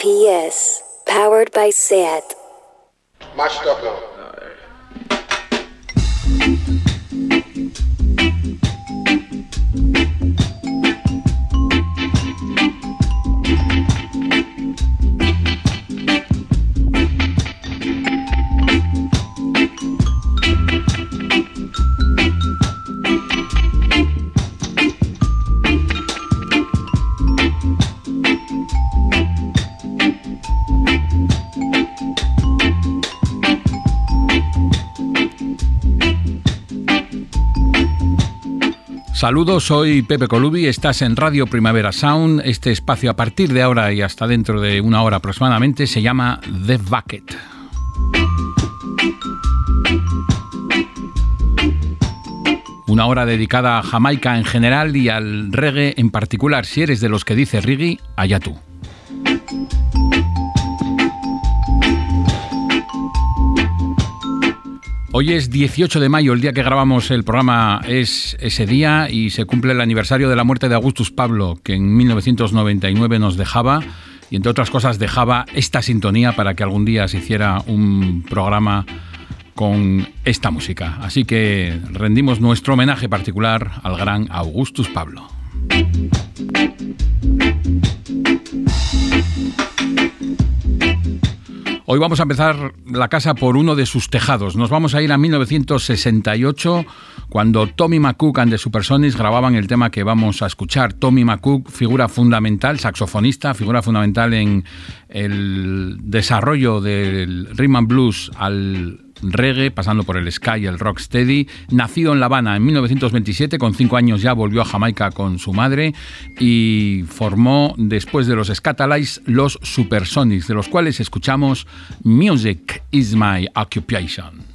PS. Powered by SAT. Saludos, soy Pepe Colubi, estás en Radio Primavera Sound. Este espacio a partir de ahora y hasta dentro de una hora aproximadamente se llama The Bucket. Una hora dedicada a Jamaica en general y al reggae en particular. Si eres de los que dice reggae, allá tú. Hoy es 18 de mayo, el día que grabamos el programa es ese día y se cumple el aniversario de la muerte de Augustus Pablo, que en 1999 nos dejaba y entre otras cosas dejaba esta sintonía para que algún día se hiciera un programa con esta música. Así que rendimos nuestro homenaje particular al gran Augustus Pablo. Hoy vamos a empezar la casa por uno de sus tejados. Nos vamos a ir a 1968, cuando Tommy McCook and the Supersonics grababan el tema que vamos a escuchar. Tommy McCook, figura fundamental, saxofonista, figura fundamental en el desarrollo del rhythm and blues al reggae, pasando por el sky y el rocksteady. Nacido en La Habana en 1927, con cinco años ya volvió a Jamaica con su madre y formó, después de los Scatalites, los Supersonics, de los cuales escuchamos Music is my occupation.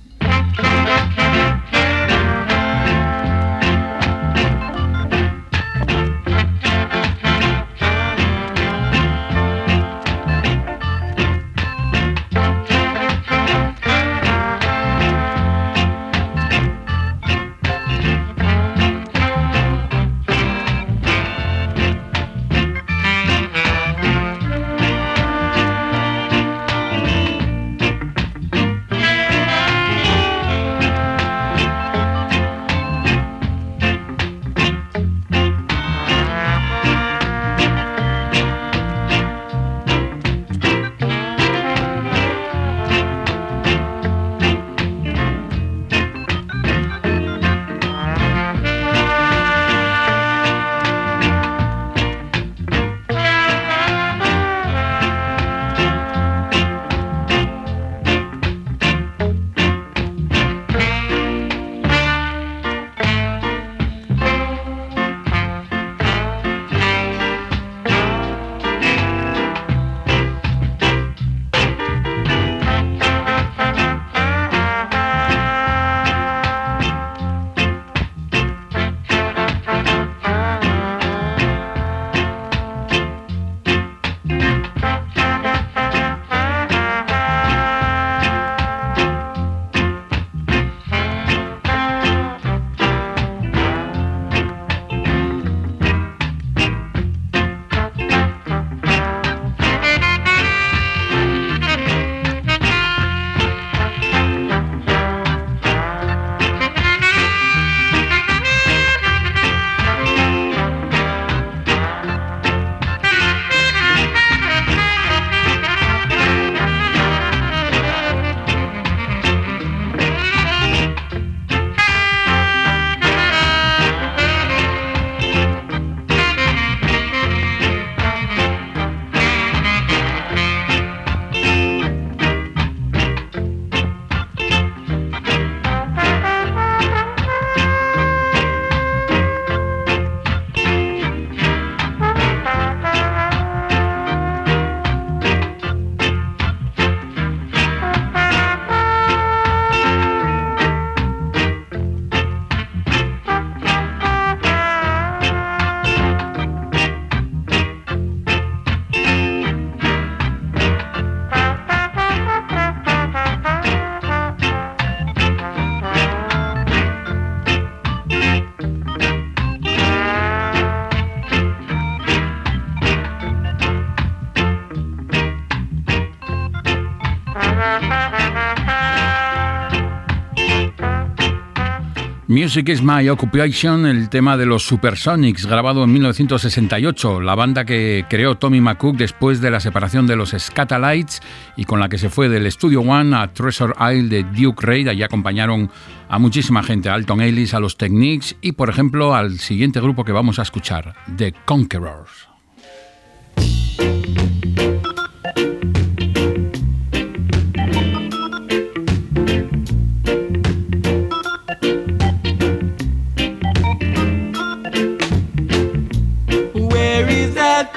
Music is My Occupation, el tema de los Supersonics, grabado en 1968, la banda que creó Tommy McCook después de la separación de los Scatalites y con la que se fue del Studio One a Treasure Isle de Duke Reid. Allí acompañaron a muchísima gente, a Alton Ellis, a los Techniques y, por ejemplo, al siguiente grupo que vamos a escuchar, The Conquerors.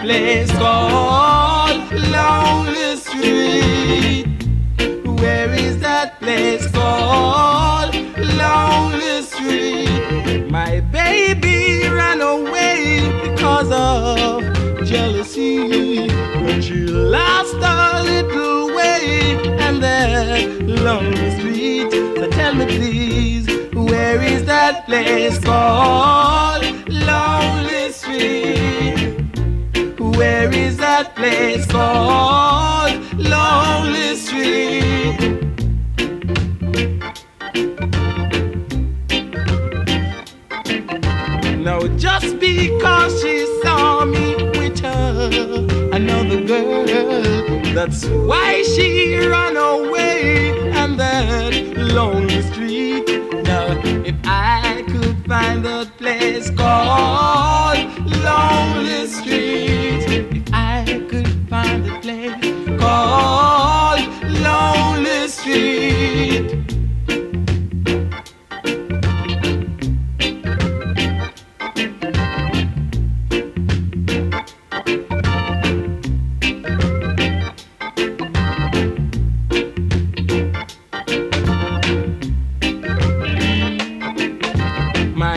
Place called Lonely Street. Where is that place called Lonely Street? My baby ran away because of jealousy. When she lost a little way and that lonely street. So tell me please, where is that place called Lonely Street? Where is that place called Lonely Street? No, just because she saw me with her, another girl, that's why she ran away and that lonely street. Now, if I could find that place called Lonely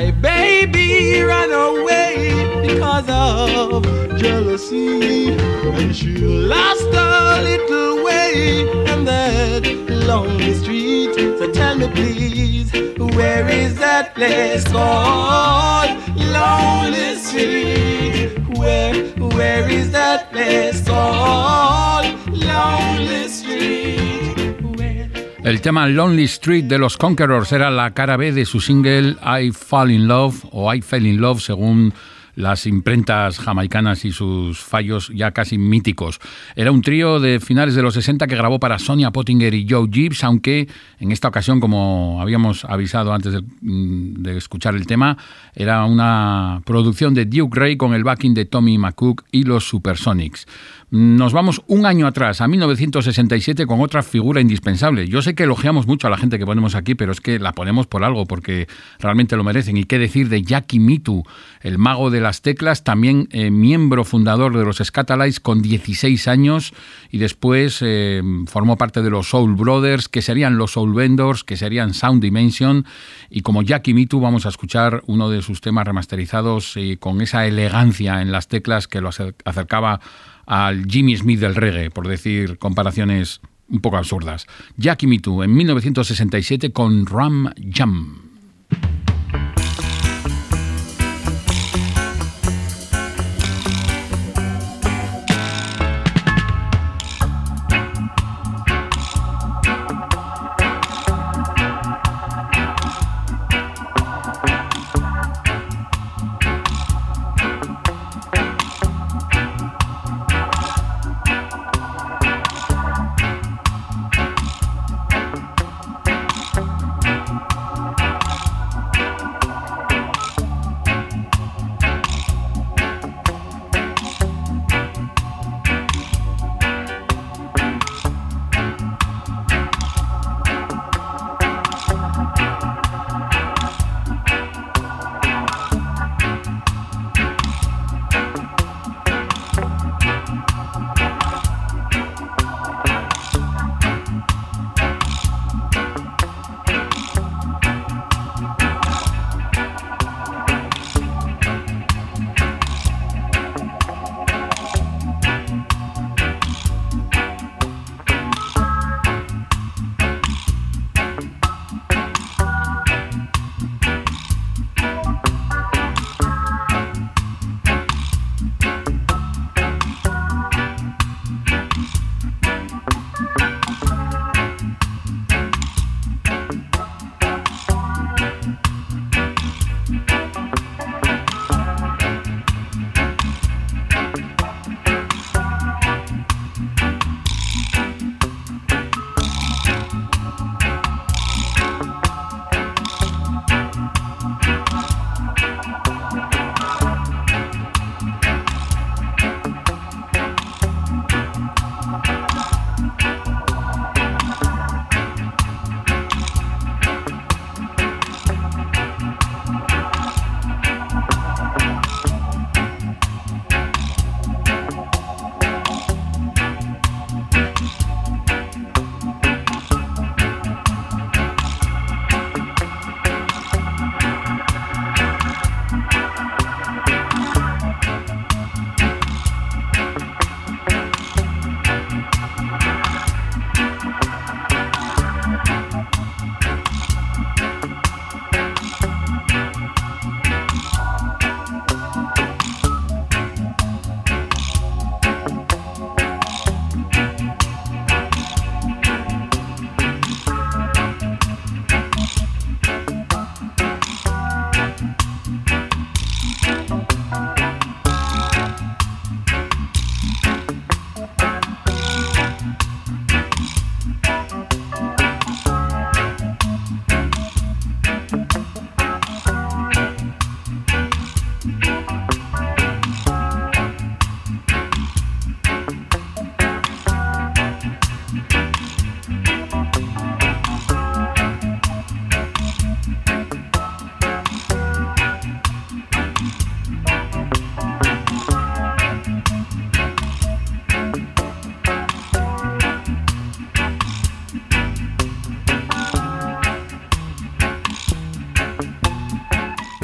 My baby ran away because of jealousy, and she lost a little way in that lonely street. So tell me, please, where is that place called Lonely Street? Where, where is that place called Lonely? El tema Lonely Street de los Conquerors era la cara B de su single I Fall in Love o I Fell in Love según las imprentas jamaicanas y sus fallos ya casi míticos. Era un trío de finales de los 60 que grabó para Sonia Pottinger y Joe Gibbs, aunque en esta ocasión, como habíamos avisado antes de, mm, de escuchar el tema, era una producción de Duke Ray con el backing de Tommy McCook y los Supersonics. Nos vamos un año atrás, a 1967, con otra figura indispensable. Yo sé que elogiamos mucho a la gente que ponemos aquí, pero es que la ponemos por algo, porque realmente lo merecen. Y qué decir de Jackie Mitu, el mago de las teclas, también eh, miembro fundador de los Scatalites con 16 años y después eh, formó parte de los Soul Brothers, que serían los Soul Vendors, que serían Sound Dimension. Y como Jackie Mitu vamos a escuchar uno de sus temas remasterizados y con esa elegancia en las teclas que lo acercaba al Jimmy Smith del reggae, por decir comparaciones un poco absurdas. Jackie Mitu en 1967 con Ram Jam.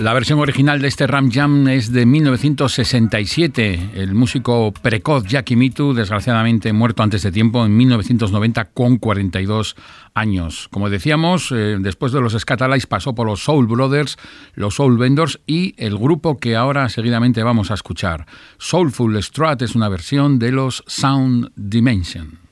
La versión original de este Ram Jam es de 1967. El músico precoz Jackie Mitu, desgraciadamente muerto antes de tiempo en 1990 con 42 años. Como decíamos, eh, después de los Scatalites pasó por los Soul Brothers, los Soul Vendors y el grupo que ahora seguidamente vamos a escuchar. Soulful Strat es una versión de los Sound Dimension.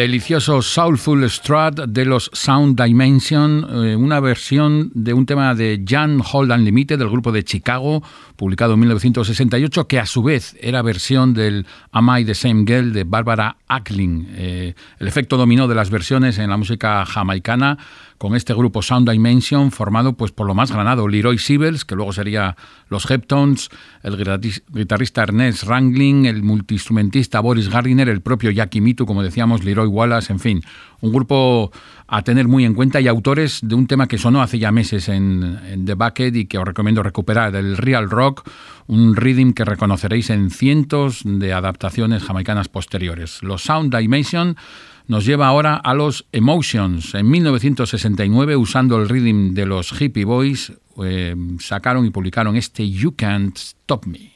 Delicioso Soulful Strat de los Sound Dimension, eh, una versión de un tema de Jan Hold Unlimited del grupo de Chicago, publicado en 1968, que a su vez era versión del Am I the Same Girl de Barbara Ackling. Eh, el efecto dominó de las versiones en la música jamaicana con este grupo Sound Dimension formado pues por lo más granado, Leroy Sibels, que luego sería los Heptones, el guitarrista Ernest Wrangling, el multiinstrumentista Boris Gardiner, el propio Jackie Mitu, como decíamos, Leroy Wallace, en fin, un grupo a tener muy en cuenta y autores de un tema que sonó hace ya meses en, The Bucket y que os recomiendo recuperar, el Real Rock, un rhythm que reconoceréis en cientos de adaptaciones jamaicanas posteriores. Los Sound Dimension nos lleva ahora a los Emotions. En 1969, usando el rhythm de los Hippie Boys, eh, sacaron y publicaron este You Can't Stop Me.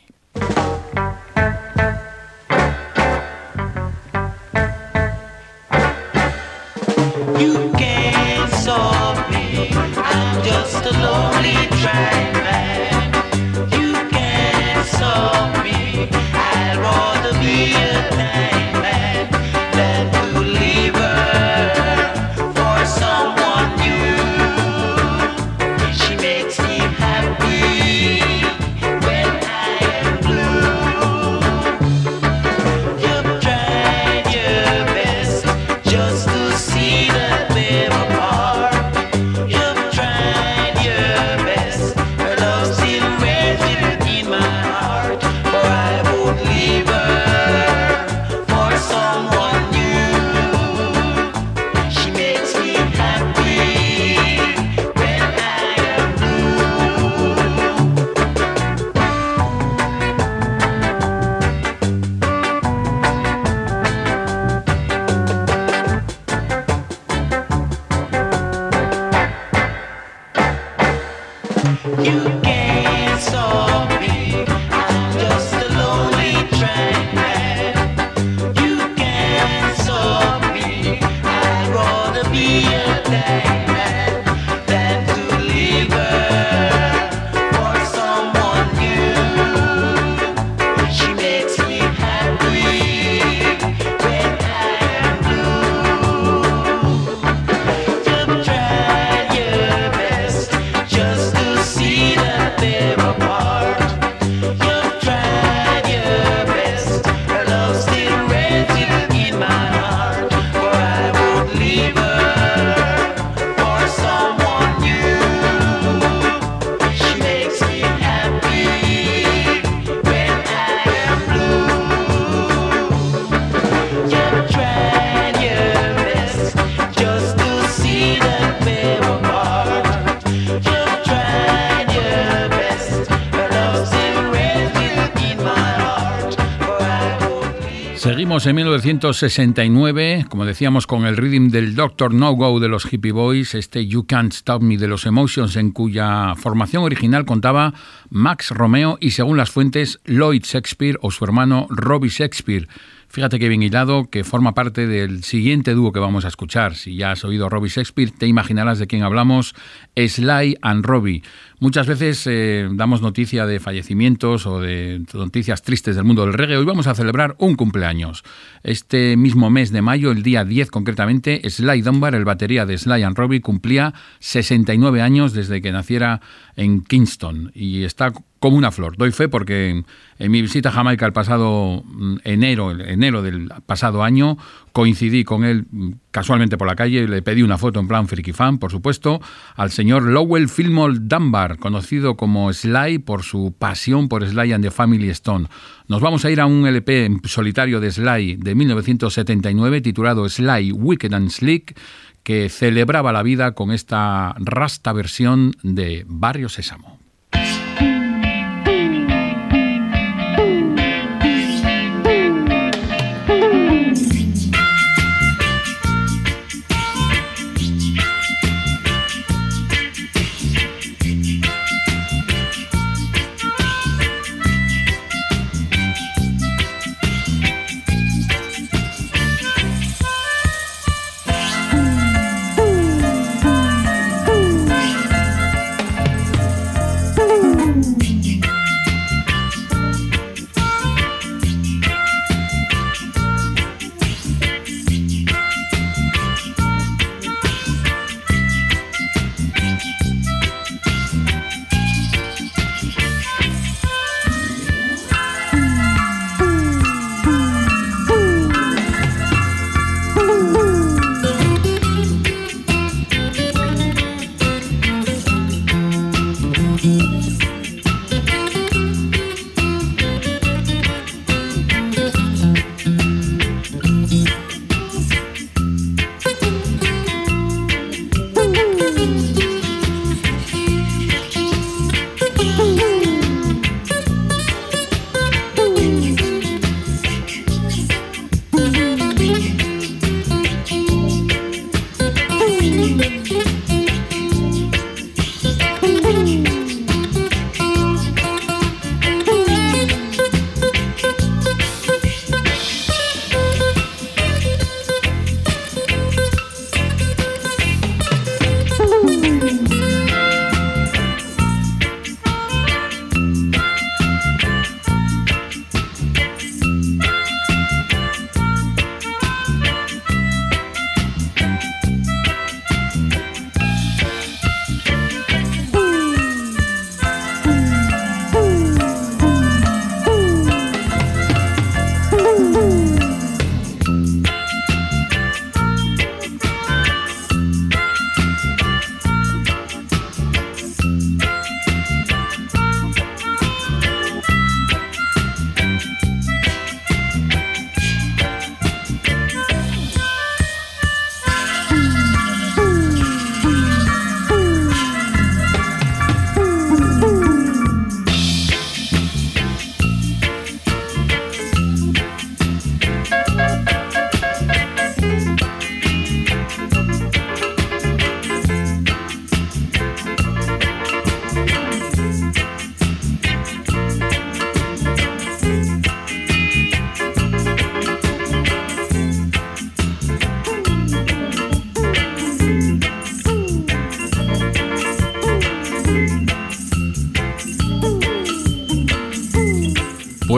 En 1969, como decíamos, con el rhythm del Doctor No Go de los Hippie Boys, este You Can't Stop Me de los Emotions, en cuya formación original contaba Max Romeo y, según las fuentes, Lloyd Shakespeare o su hermano Robbie Shakespeare. Fíjate que bien hilado, que forma parte del siguiente dúo que vamos a escuchar. Si ya has oído Robbie Shakespeare, te imaginarás de quién hablamos, Sly and Robbie. Muchas veces eh, damos noticia de fallecimientos o de noticias tristes del mundo del reggae. Hoy vamos a celebrar un cumpleaños. Este mismo mes de mayo, el día 10 concretamente, Sly Dunbar, el batería de Sly and Robbie, cumplía 69 años desde que naciera en Kingston y está como una flor. Doy fe porque en, mi visita a Jamaica el pasado mm, enero, enero del pasado año, coincidí con él mm, casualmente por la calle, le pedí una foto en plan friki fan, por supuesto, al señor Lowell Fillmore Dunbar, conocido como Sly por su pasión por Sly and the Family Stone. Nos vamos a ir a un LP solitario de Sly de 1979 titulado Sly Wicked and Slick que celebraba la vida con esta rasta versión de Barrio Sésamo.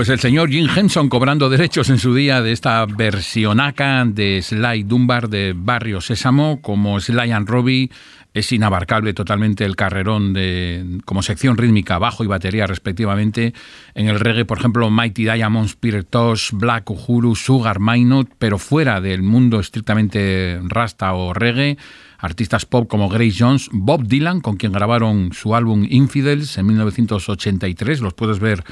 Pues el señor Jim Henson cobrando derechos en su día de esta versionaca de Sly Dunbar de Barrio Sésamo, como Sly and Robbie es inabarcable totalmente el carrerón de como sección rítmica, bajo y batería respectivamente. En el reggae, por ejemplo, Mighty Diamonds, Peter Tosh, Black Uhuru, Sugar Minot, pero fuera del mundo estrictamente rasta o reggae, artistas pop como Grace Jones, Bob Dylan, con quien grabaron su álbum Infidels en 1983, los puedes ver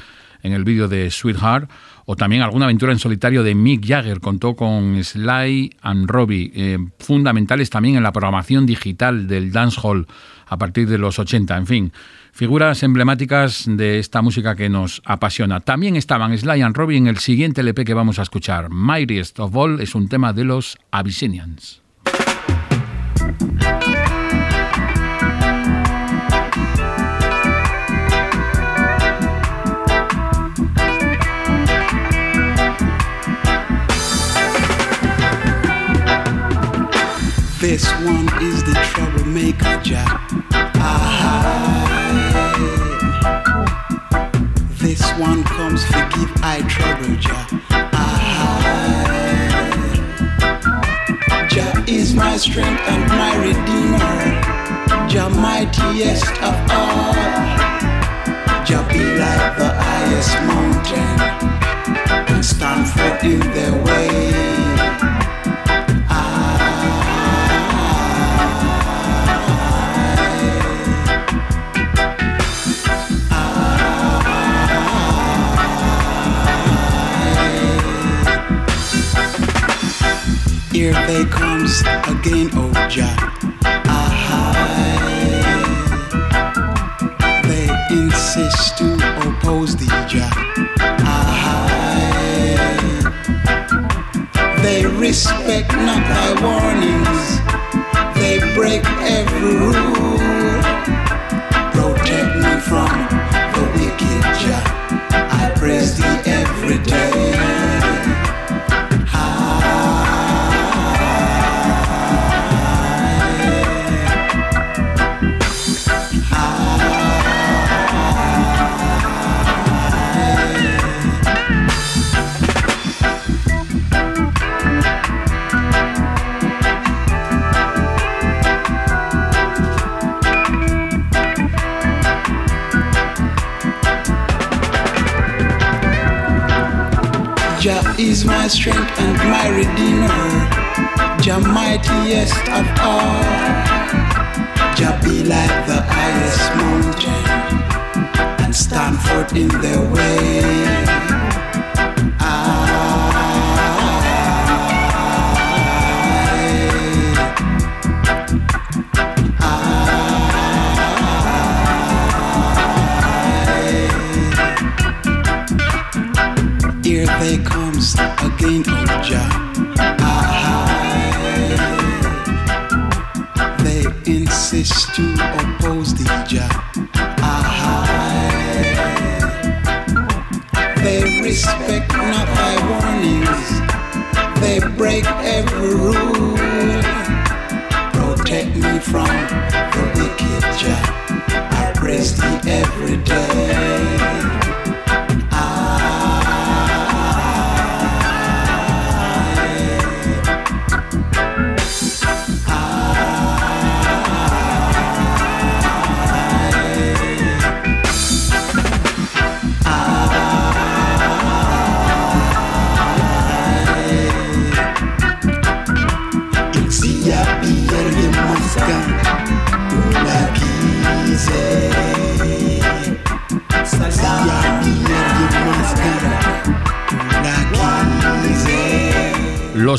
en el vídeo de Sweetheart, o también alguna aventura en solitario de Mick Jagger, contó con Sly and Robbie, eh, fundamentales también en la programación digital del dancehall a partir de los 80, en fin, figuras emblemáticas de esta música que nos apasiona. También estaban Sly and Robbie en el siguiente LP que vamos a escuchar. Mightiest of All es un tema de los Abyssinians. This one is the troublemaker, Jack. This one comes forgive I trouble, Jah. Ah. Jah is my strength and my redeemer. Jah mightiest of all. Jah be like the highest mountain and stand for in their way. Here they comes again, oh Jah. They insist to oppose the Jah. They respect not thy warnings. They break every rule. Protect me from is my strength and my redeemer. Jah mightiest of all. Jah be like the highest mountain and stand forth in their way.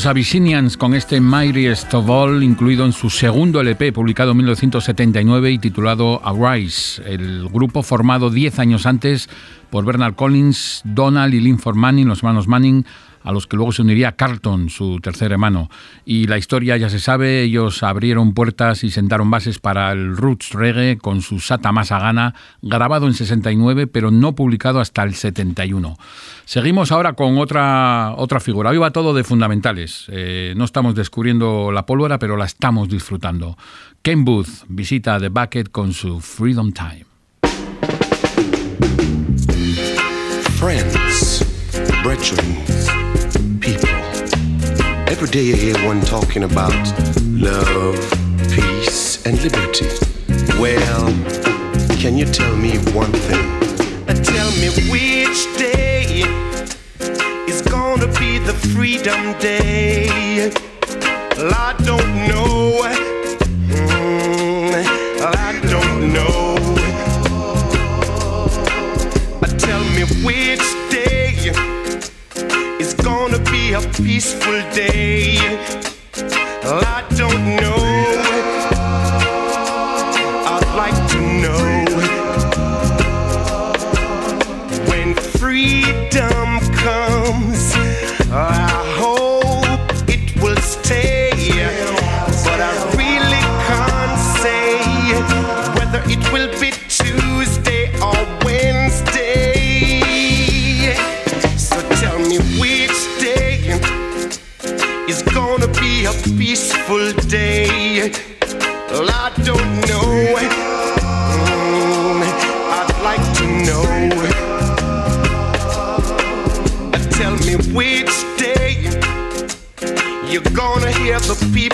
Abyssinians con este Mightiest of All, incluido en su segundo LP, publicado en 1979 y titulado Arise, el grupo formado 10 años antes por Bernard Collins, Donald y Linford Manning, los hermanos Manning, a los que luego se uniría Carlton, su tercer hermano. Y la historia ya se sabe, ellos abrieron puertas y sentaron bases para el roots reggae con su Sata Masagana, grabado en 69, pero no publicado hasta el 71. Seguimos ahora con otra, otra figura. Hoy va todo de fundamentales. Eh, no estamos descubriendo la pólvora, pero la estamos disfrutando. Ken Booth visita The Bucket con su Freedom Time. Friends, brethren. Every day you hear one talking about love, peace, and liberty. Well, can you tell me one thing? Tell me which day is gonna be the freedom day. Well, I don't know. Peaceful day. I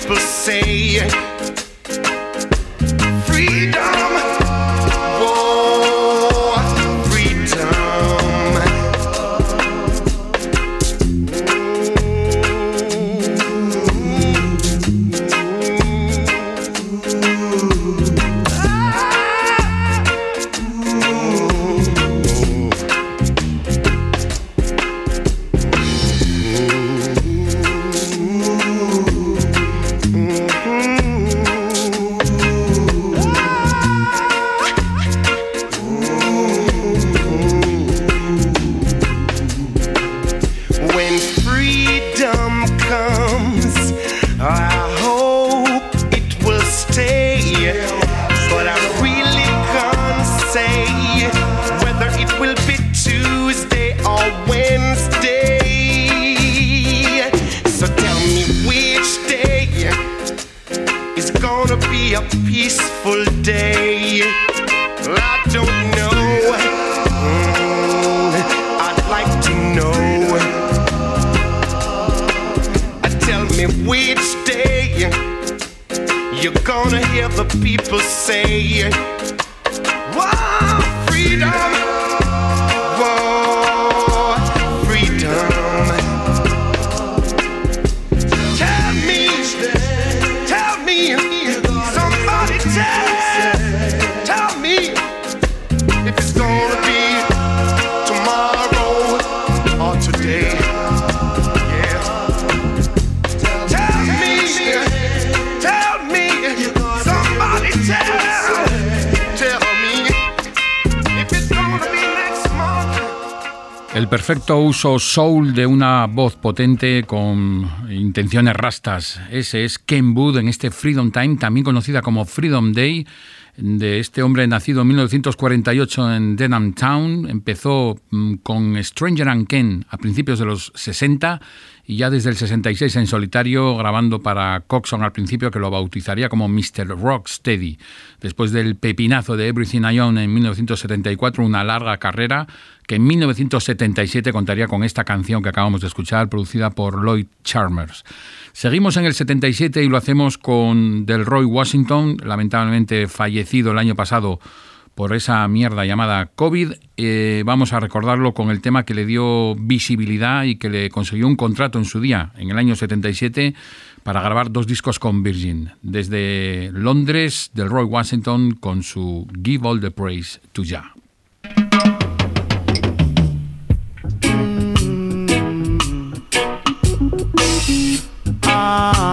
people say, uso soul de una voz potente con intenciones rastas. Ese es Ken Wood en este Freedom Time, también conocida como Freedom Day, de este hombre nacido en 1948 en Denham Town. Empezó mm, con Stranger and Ken a principios de los 60 y ya desde el 66 en solitario grabando para Coxon al principio que lo bautizaría como Mr. Rocksteady. Después del pepinazo de Everything I Own en 1974, una larga carrera que en 1977 contaría con esta canción que acabamos de escuchar, producida por Lloyd Charmers. Seguimos en el 77 y lo hacemos con Delroy Washington, lamentablemente fallecido el año pasado por esa mierda llamada COVID. Eh, vamos a recordarlo con el tema que le dio visibilidad y que le consiguió un contrato en su día, en el año 77, para grabar dos discos con Virgin. Desde Londres, Delroy Washington con su Give All the Praise to Jah. Mm.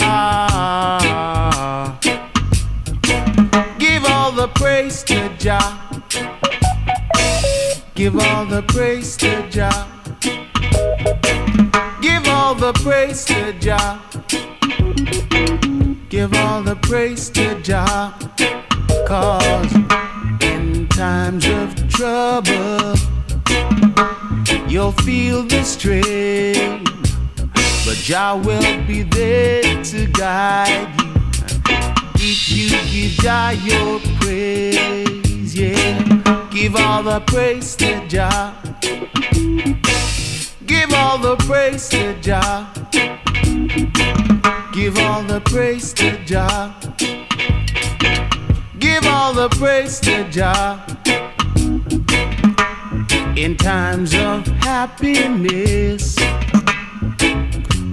Ah. Give all the praise to Jah. Give all the praise to Jah. Give all the praise to Jah. Give all the praise to Jah. Cause times of trouble, you'll feel the strain. But Jah will be there to guide you. If you give Jah your praise, yeah. Give all the praise to Jah. Give all the praise to Jah. Give all the praise to Jah. All the praise to Jah. In times of happiness,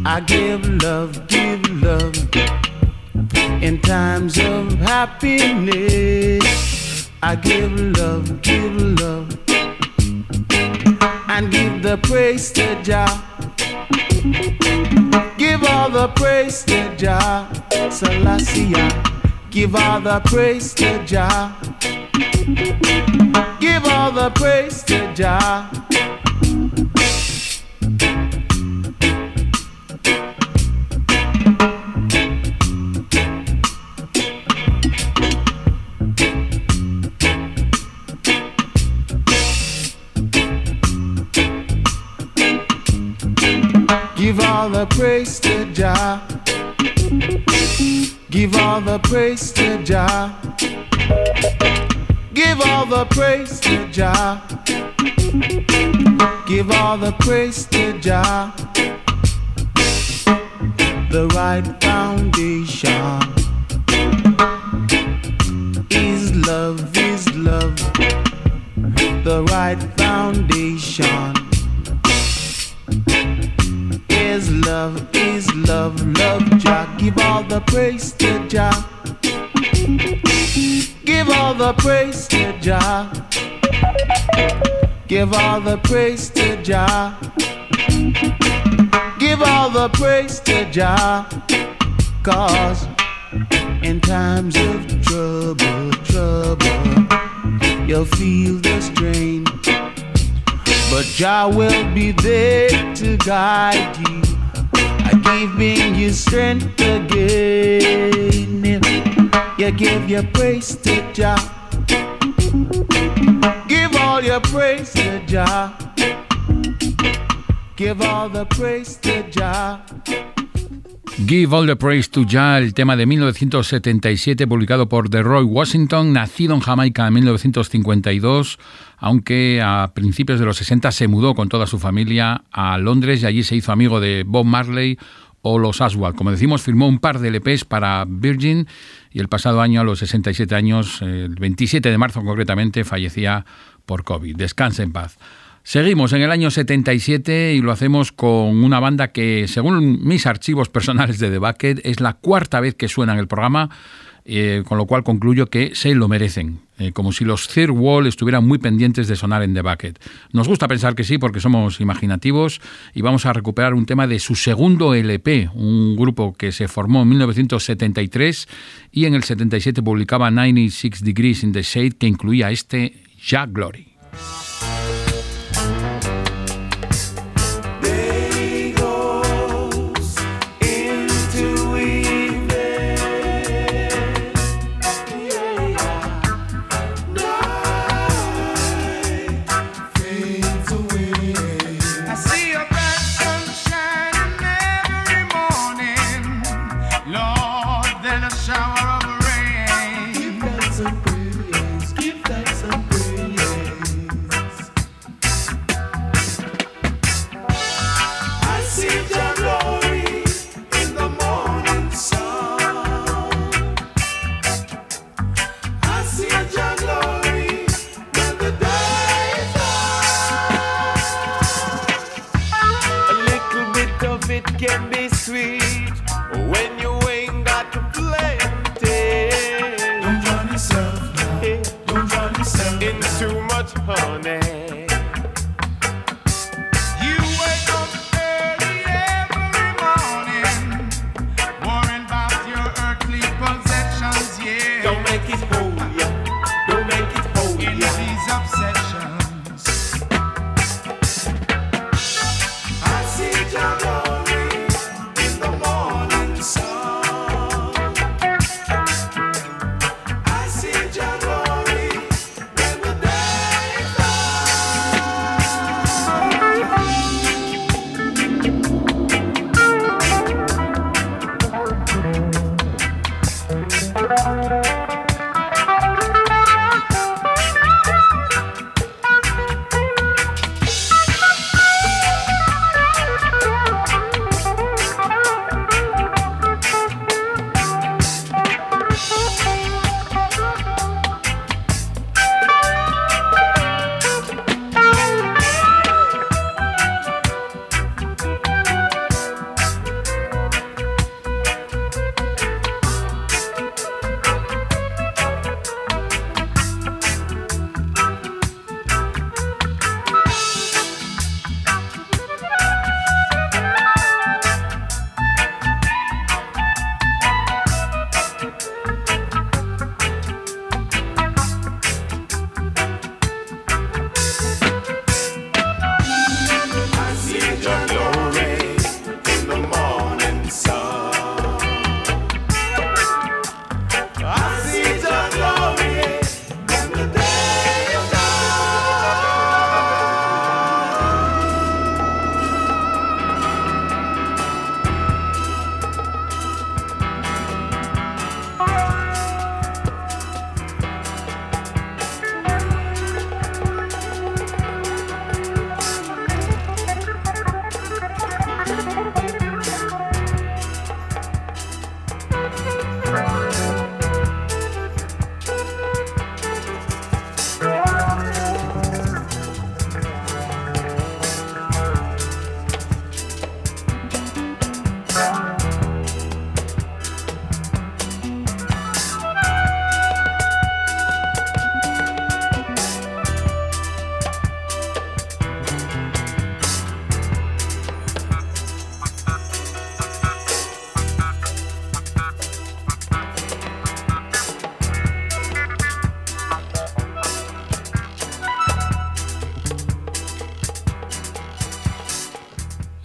I give love, give love. In times of happiness, I give love, give love, and give the praise to Jah. Give all the praise to Jah, Selassie. Give all the praise to Jah. Give all the praise to Jah. Give all the praise to Jah. Give all the praise to Jah. Give all the praise to Jah. Give all the praise to Jah. The right foundation is love, is love. The right foundation is love, is love, love Jah. Give all the praise to Jah. Give all the praise to Jah. Give all the praise to Jah. Give all the praise to Jah. Cause in times of trouble, trouble, you'll feel the strain. But Jah will be there to guide you, I'm giving you strength again. You give your praise to Jah. Give all your praise to Jah. Give all the praise to Jah. Give All the Praise to Jah, el tema de 1977 publicado por The Roy Washington, nacido en Jamaica en 1952, aunque a principios de los 60 se mudó con toda su familia a Londres y allí se hizo amigo de Bob Marley o los Aswad. Como decimos, firmó un par de LPs para Virgin y el pasado año, a los 67 años, el 27 de marzo concretamente, fallecía por COVID. Descanse en paz. Seguimos en el año 77 y lo hacemos con una banda que, según mis archivos personales de The Bucket, es la cuarta vez que suena en el programa, eh, con lo cual concluyo que se lo merecen, eh, como si los Third Wall estuvieran muy pendientes de sonar en The Bucket. Nos gusta pensar que sí, porque somos imaginativos y vamos a recuperar un tema de su segundo LP, un grupo que se formó en 1973 y en el 77 publicaba 96 Degrees in the Shade, que incluía este Jack Glory.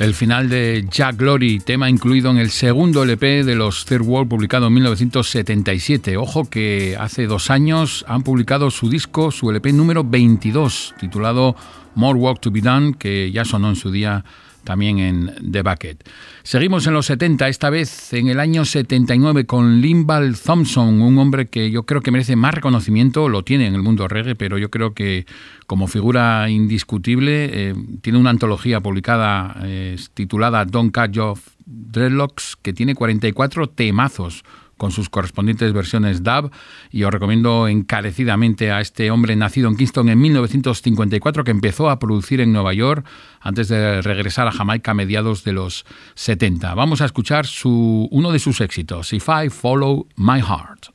El final de Jack Glory, tema incluido en el segundo LP de los Third World publicado en 1977. Ojo que hace dos años han publicado su disco, su LP número 22, titulado More Work to Be Done, que ya sonó en su día también en The Bucket. Seguimos en los 70, esta vez en el año 79 con Limbal Thompson, un hombre que yo creo que merece más reconocimiento, lo tiene en el mundo reggae, pero yo creo que como figura indiscutible eh, tiene una antología publicada eh, titulada Don't Cut Your Dreadlocks que tiene 44 temazos con sus correspondientes versiones dub y os recomiendo encarecidamente a este hombre nacido en Kingston en 1954 que empezó a producir en Nueva York antes de regresar a Jamaica a mediados de los 70. Vamos a escuchar su, uno de sus éxitos, If I Follow My Heart.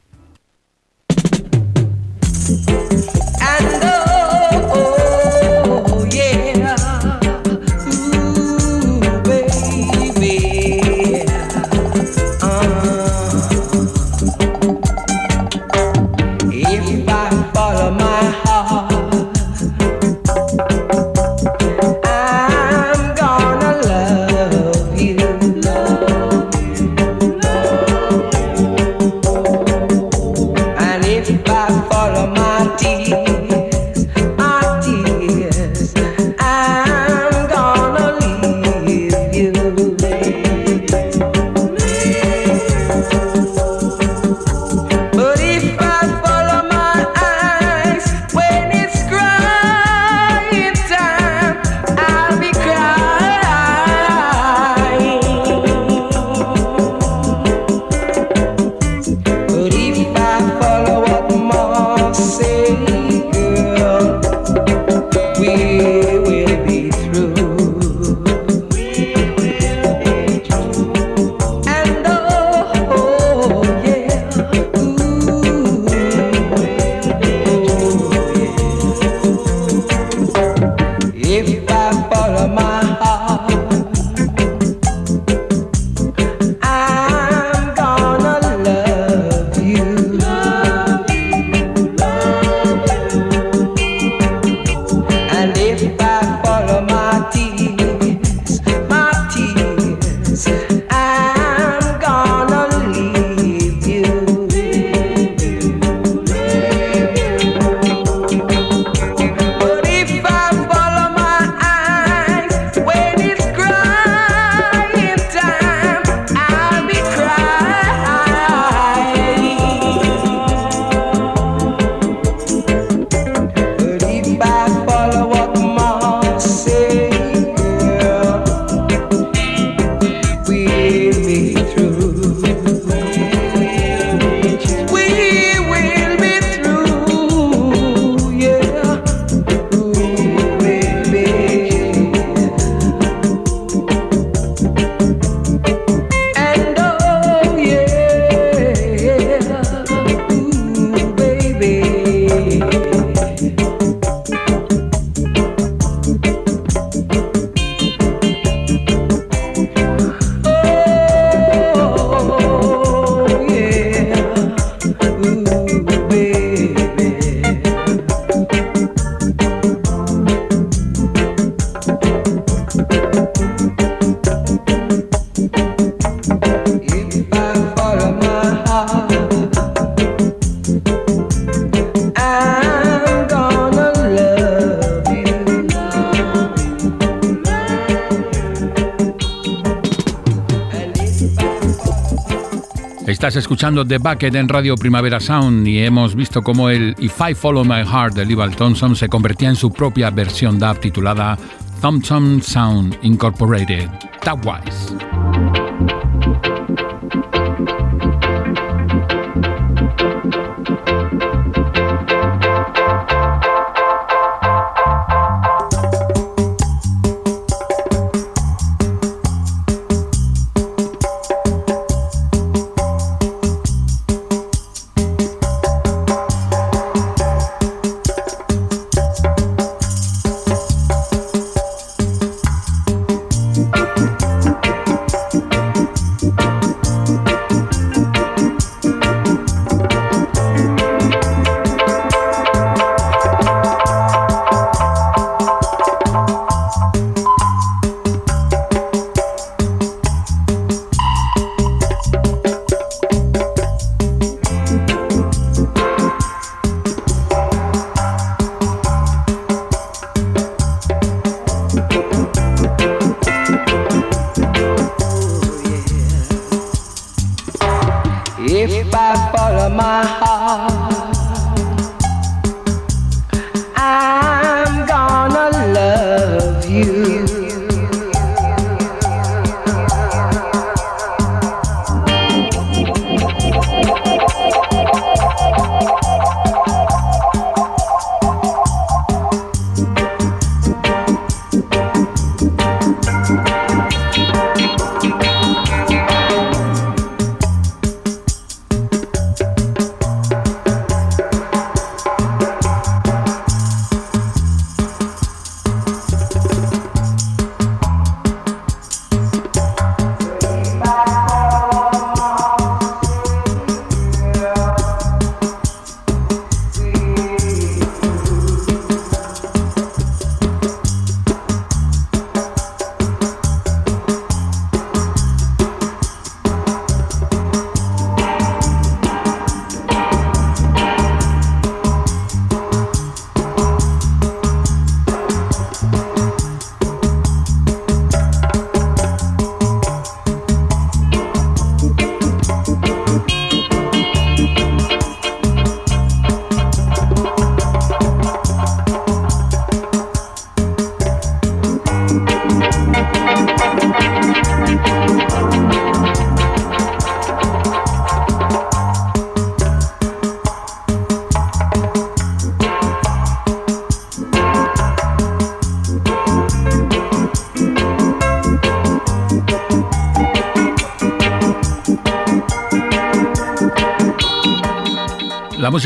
Estás escuchando The Bucket en Radio Primavera Sound y hemos visto cómo el If I Follow My Heart de Lival Thompson se convertía en su propia versión dub titulada Thompson Sound Incorporated, Dubwise.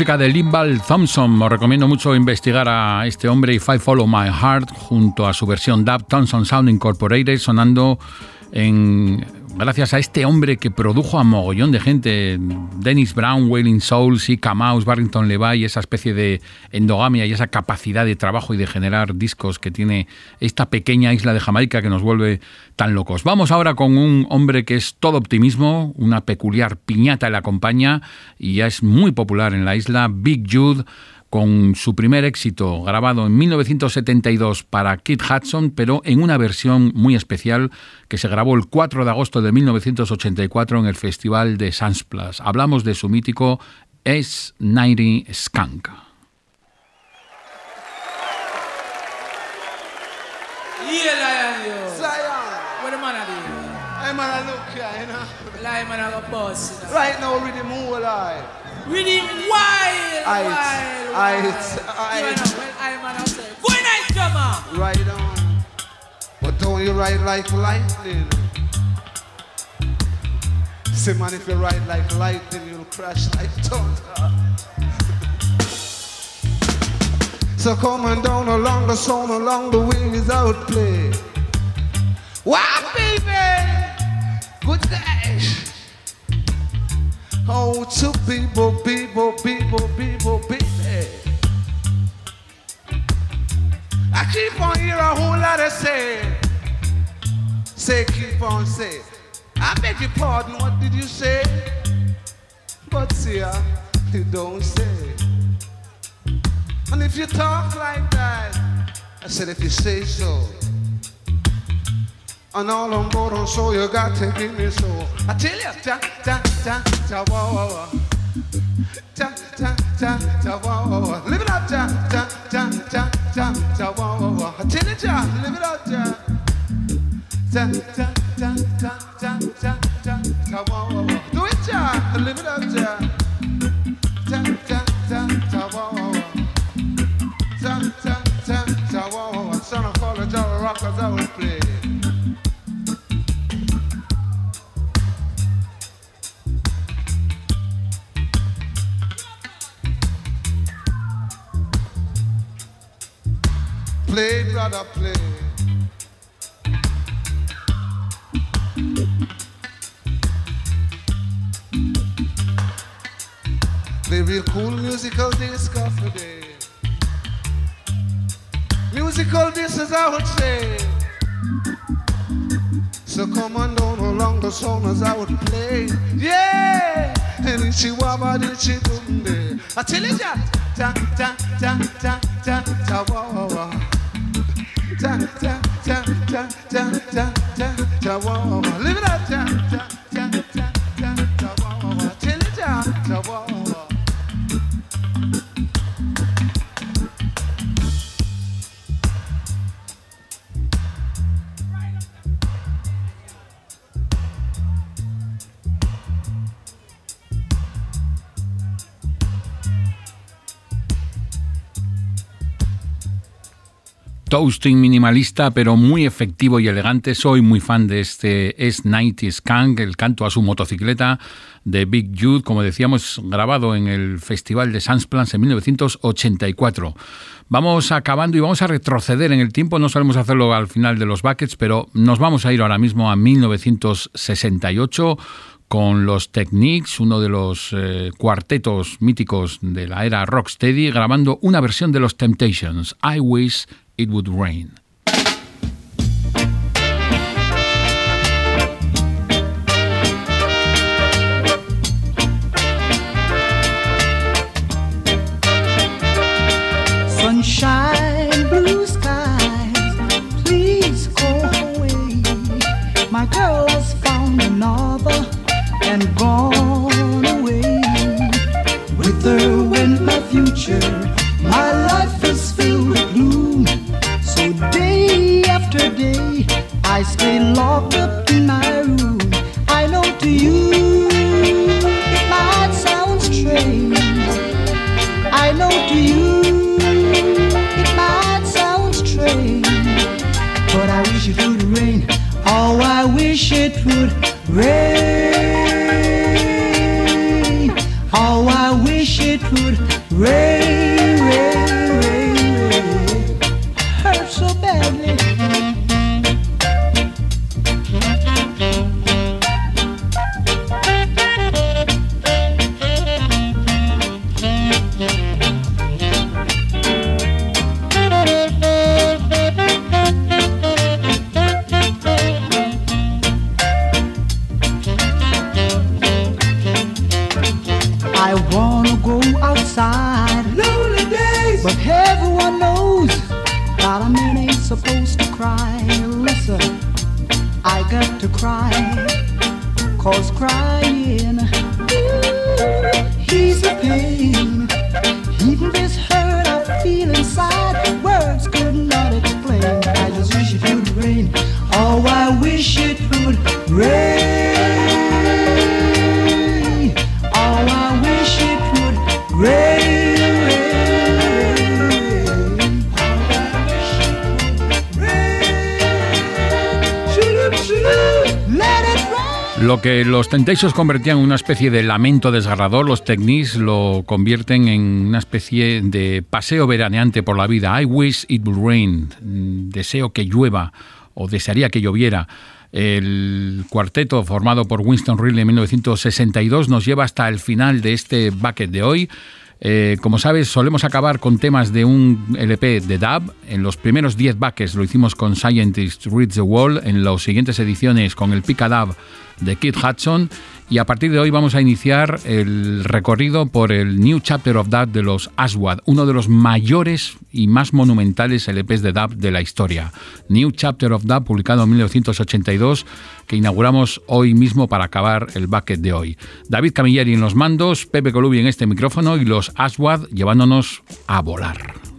De Limbal Thompson, os recomiendo mucho investigar a este hombre, If I Follow My Heart, junto a su versión Dub Thompson Sound Incorporated, sonando en, gracias a este hombre que produjo a mogollón de gente, Dennis Brown, Wailing Souls, Sika Mouse, Barrington Levy, esa especie de endogamia y esa capacidad de trabajo y de generar discos que tiene esta pequeña isla de Jamaica que nos vuelve tan locos. Vamos ahora con un hombre que es todo optimismo, una peculiar piñata le acompaña y ya es muy popular en la isla, Big Jude con su primer éxito grabado en 1972 para Kit Hudson, pero en una versión muy especial que se grabó el 4 de agosto de 1984 en el Festival de Sunsplas. Hablamos de su mítico S90 Skunk. The know. Right now, alive. Him wild, Aight, wild, aight, wild. aight. You know, when I man a say, night, drummer. Right on. But don't you ride like lightning. Say, man, if you ride like lightning, you'll crash like thunder. so coming down along the sound, along the way without play. Wow, baby! Good gosh! Oh, to people, people, people, people, baby. I keep on hearing a whole lot of say. Say, keep on say. I beg your pardon, what did you say? But see, you don't say. And if you talk like that, I said, if you say so. And all on board on so you got to give me so. I tell you, ta ta ta ta wah wah. Ta ta ta ta wah wah. Live it up, ta ta ta ta ta ta wah wah. I tell you, ja, live it up. Ta ta ta ta ta ta ta ta wah wah wah. Do it, ja, live it up. Ta ta ta ta wah wah wah. Ta ta ta ta wah wah. Son of all the rockers I will play. Play, brother, play. Play real cool musical disc of the day. Musical disc as I would say. So come on down along the song as I would play. Yeah! And in Chihuahua, did she do I tell you that. Ta ta ta ta ta ta wah wah wah ja, ja, ja, ja, ja, ja, ja, ja, wow. Live it up, ja, ja, ja, ja, ja, ja, wow. Chill it, ja, ja, wow. Toasting minimalista, pero muy efectivo y elegante. Soy muy fan de este S90 Skunk, el canto a su motocicleta de Big Jude, como decíamos, grabado en el Festival de Sunsplants en 1984. Vamos acabando y vamos a retroceder en el tiempo. No solemos hacerlo al final de los buckets, pero nos vamos a ir ahora mismo a 1968 con los Techniques, uno de los eh, cuartetos míticos de la era rocksteady, grabando una versión de los Temptations, I Wish It Would Rain. Would But everyone knows that a man ain't supposed to cry. Listen, I got to cry. Cause crying he's a pain. Lo que los Temptations convertían en una especie de lamento desgarrador, los Techniques lo convierten en una especie de paseo veraneante por la vida. I wish it would rain. Mm, Deseo que llueva o desearía que lloviera. El cuarteto formado por Winston Reilly en 1962 nos lleva hasta el final de este bucket de hoy. Eh, como sabes, solemos acabar con temas de un LP de dub. En los primeros 10 buckets lo hicimos con Scientist Reads the Wall. En las siguientes ediciones con el Pika Dub de Kid Hudson. Y a partir de hoy vamos a iniciar el recorrido por el New Chapter of Dub de los Aswad, uno de los mayores y más monumentales LPs de dub de la historia. New Chapter of Dub, publicado en 1982, que inauguramos hoy mismo para acabar el bucket de hoy. David Camilleri en los mandos, Pepe Colubi en este micrófono y los Aswad llevándonos a volar.